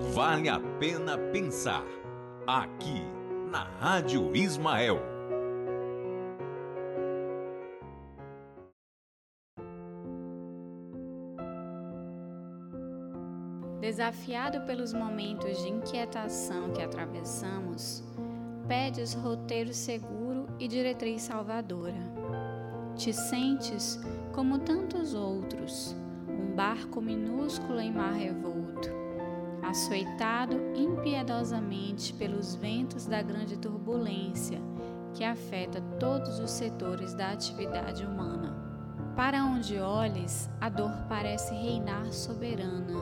Vale a pena pensar. Aqui, na Rádio Ismael. Desafiado pelos momentos de inquietação que atravessamos, pedes roteiro seguro e diretriz salvadora. Te sentes como tantos outros, um barco minúsculo em mar revolto, açoitado impiedosamente pelos ventos da grande turbulência que afeta todos os setores da atividade humana. Para onde olhes, a dor parece reinar soberana.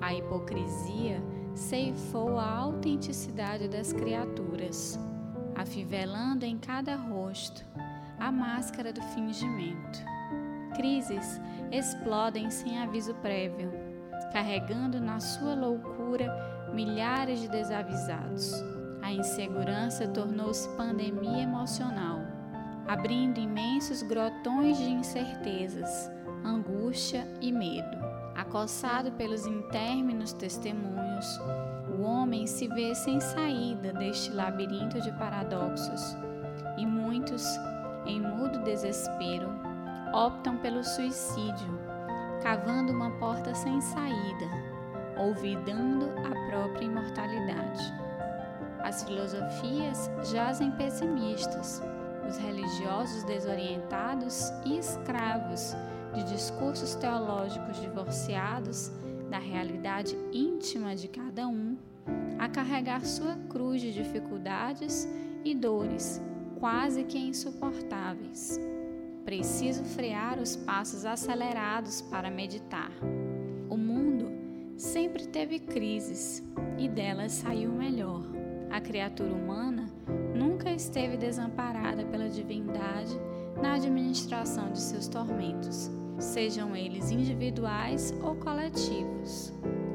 A hipocrisia ceifou a autenticidade das criaturas, afivelando em cada rosto a máscara do fingimento. Crises explodem sem aviso prévio, carregando na sua loucura milhares de desavisados. A insegurança tornou-se pandemia emocional, abrindo imensos grotões de incertezas, angústia e medo. Acossado pelos intérminos testemunhos, o homem se vê sem saída deste labirinto de paradoxos, e muitos, em mudo desespero, optam pelo suicídio, cavando uma porta sem saída, olvidando a própria imortalidade. As filosofias jazem pessimistas, os religiosos desorientados e escravos de discursos teológicos divorciados da realidade íntima de cada um, a carregar sua cruz de dificuldades e dores quase que insuportáveis. Preciso frear os passos acelerados para meditar. O mundo sempre teve crises e delas saiu melhor. A criatura humana nunca esteve desamparada pela divindade na administração de seus tormentos sejam eles individuais ou coletivos,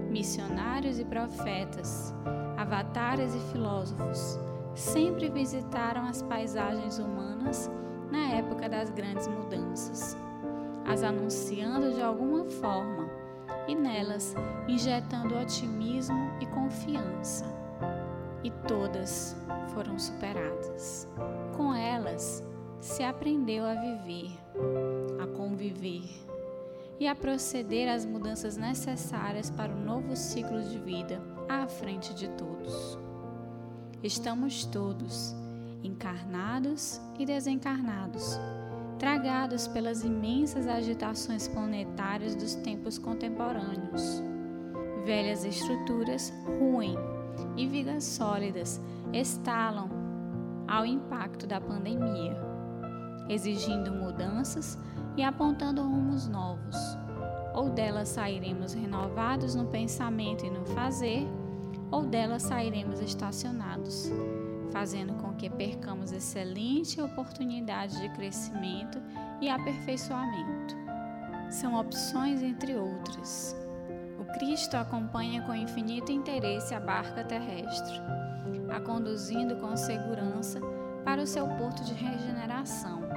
missionários e profetas, avatares e filósofos, sempre visitaram as paisagens humanas na época das grandes mudanças, as anunciando de alguma forma e nelas injetando otimismo e confiança. E todas foram superadas. Com elas se aprendeu a viver a conviver e a proceder às mudanças necessárias para o novo ciclo de vida à frente de todos. Estamos todos, encarnados e desencarnados, tragados pelas imensas agitações planetárias dos tempos contemporâneos. Velhas estruturas ruem e vigas sólidas estalam ao impacto da pandemia, exigindo mudanças e apontando rumos novos. Ou dela sairemos renovados no pensamento e no fazer, ou dela sairemos estacionados, fazendo com que percamos excelente oportunidade de crescimento e aperfeiçoamento. São opções entre outras. O Cristo acompanha com infinito interesse a barca terrestre, a conduzindo com segurança para o seu porto de regeneração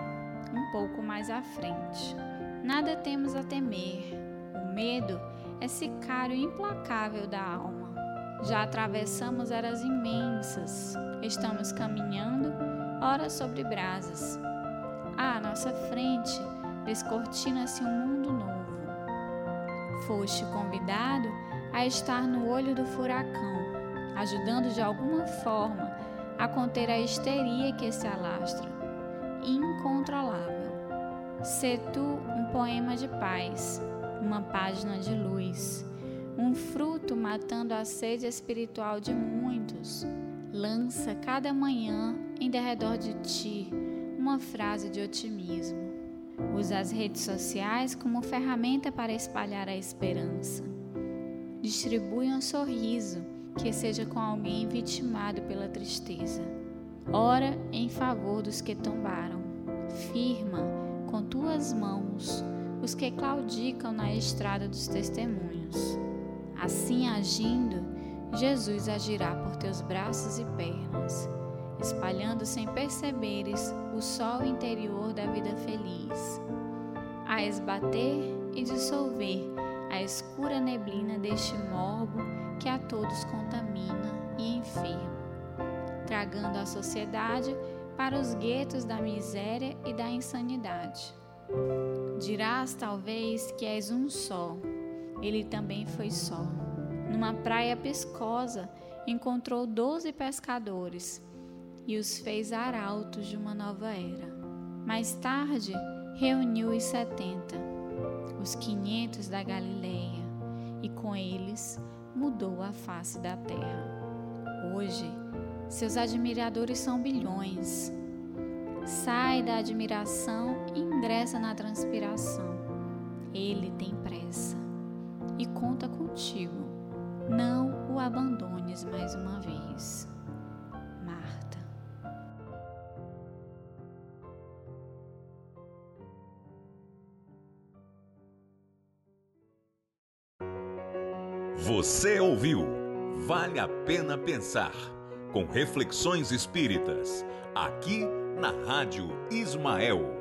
um pouco mais à frente. Nada temos a temer. O medo é sicário implacável da alma. Já atravessamos eras imensas. Estamos caminhando, ora sobre brasas. À nossa frente descortina-se um mundo novo. Foste convidado a estar no olho do furacão, ajudando de alguma forma a conter a histeria que se alastra incontrolável. Sê tu um poema de paz, uma página de luz, matando a sede espiritual de muitos. Lança cada manhã em derredor de ti uma frase de otimismo. Usa as redes sociais como ferramenta para espalhar a esperança. Distribui um sorriso que seja com alguém vitimado pela tristeza. Ora em favor dos que tombaram. Firma com tuas mãos os que claudicam na estrada dos testemunhos. Assim agindo, Jesus agirá por teus braços e pernas, espalhando sem perceberes o sol interior da vida feliz, a esbater e dissolver a escura neblina deste morbo que a todos contamina e enferma, tragando a sociedade para os guetos da miséria e da insanidade. Dirás talvez que és um só, ele também foi só. Numa praia pescosa, encontrou doze pescadores e os fez arautos de uma nova era. Mais tarde, reuniu os setenta, os quinhentos da Galileia, e com eles mudou a face da terra. Hoje, seus admiradores são bilhões. Sai da admiração e ingressa na transpiração. Ele tem pressa e conta contigo. Não o abandones mais uma vez. Marta. Você ouviu Vale a Pena Pensar, com reflexões espíritas, aqui na Rádio Ismael.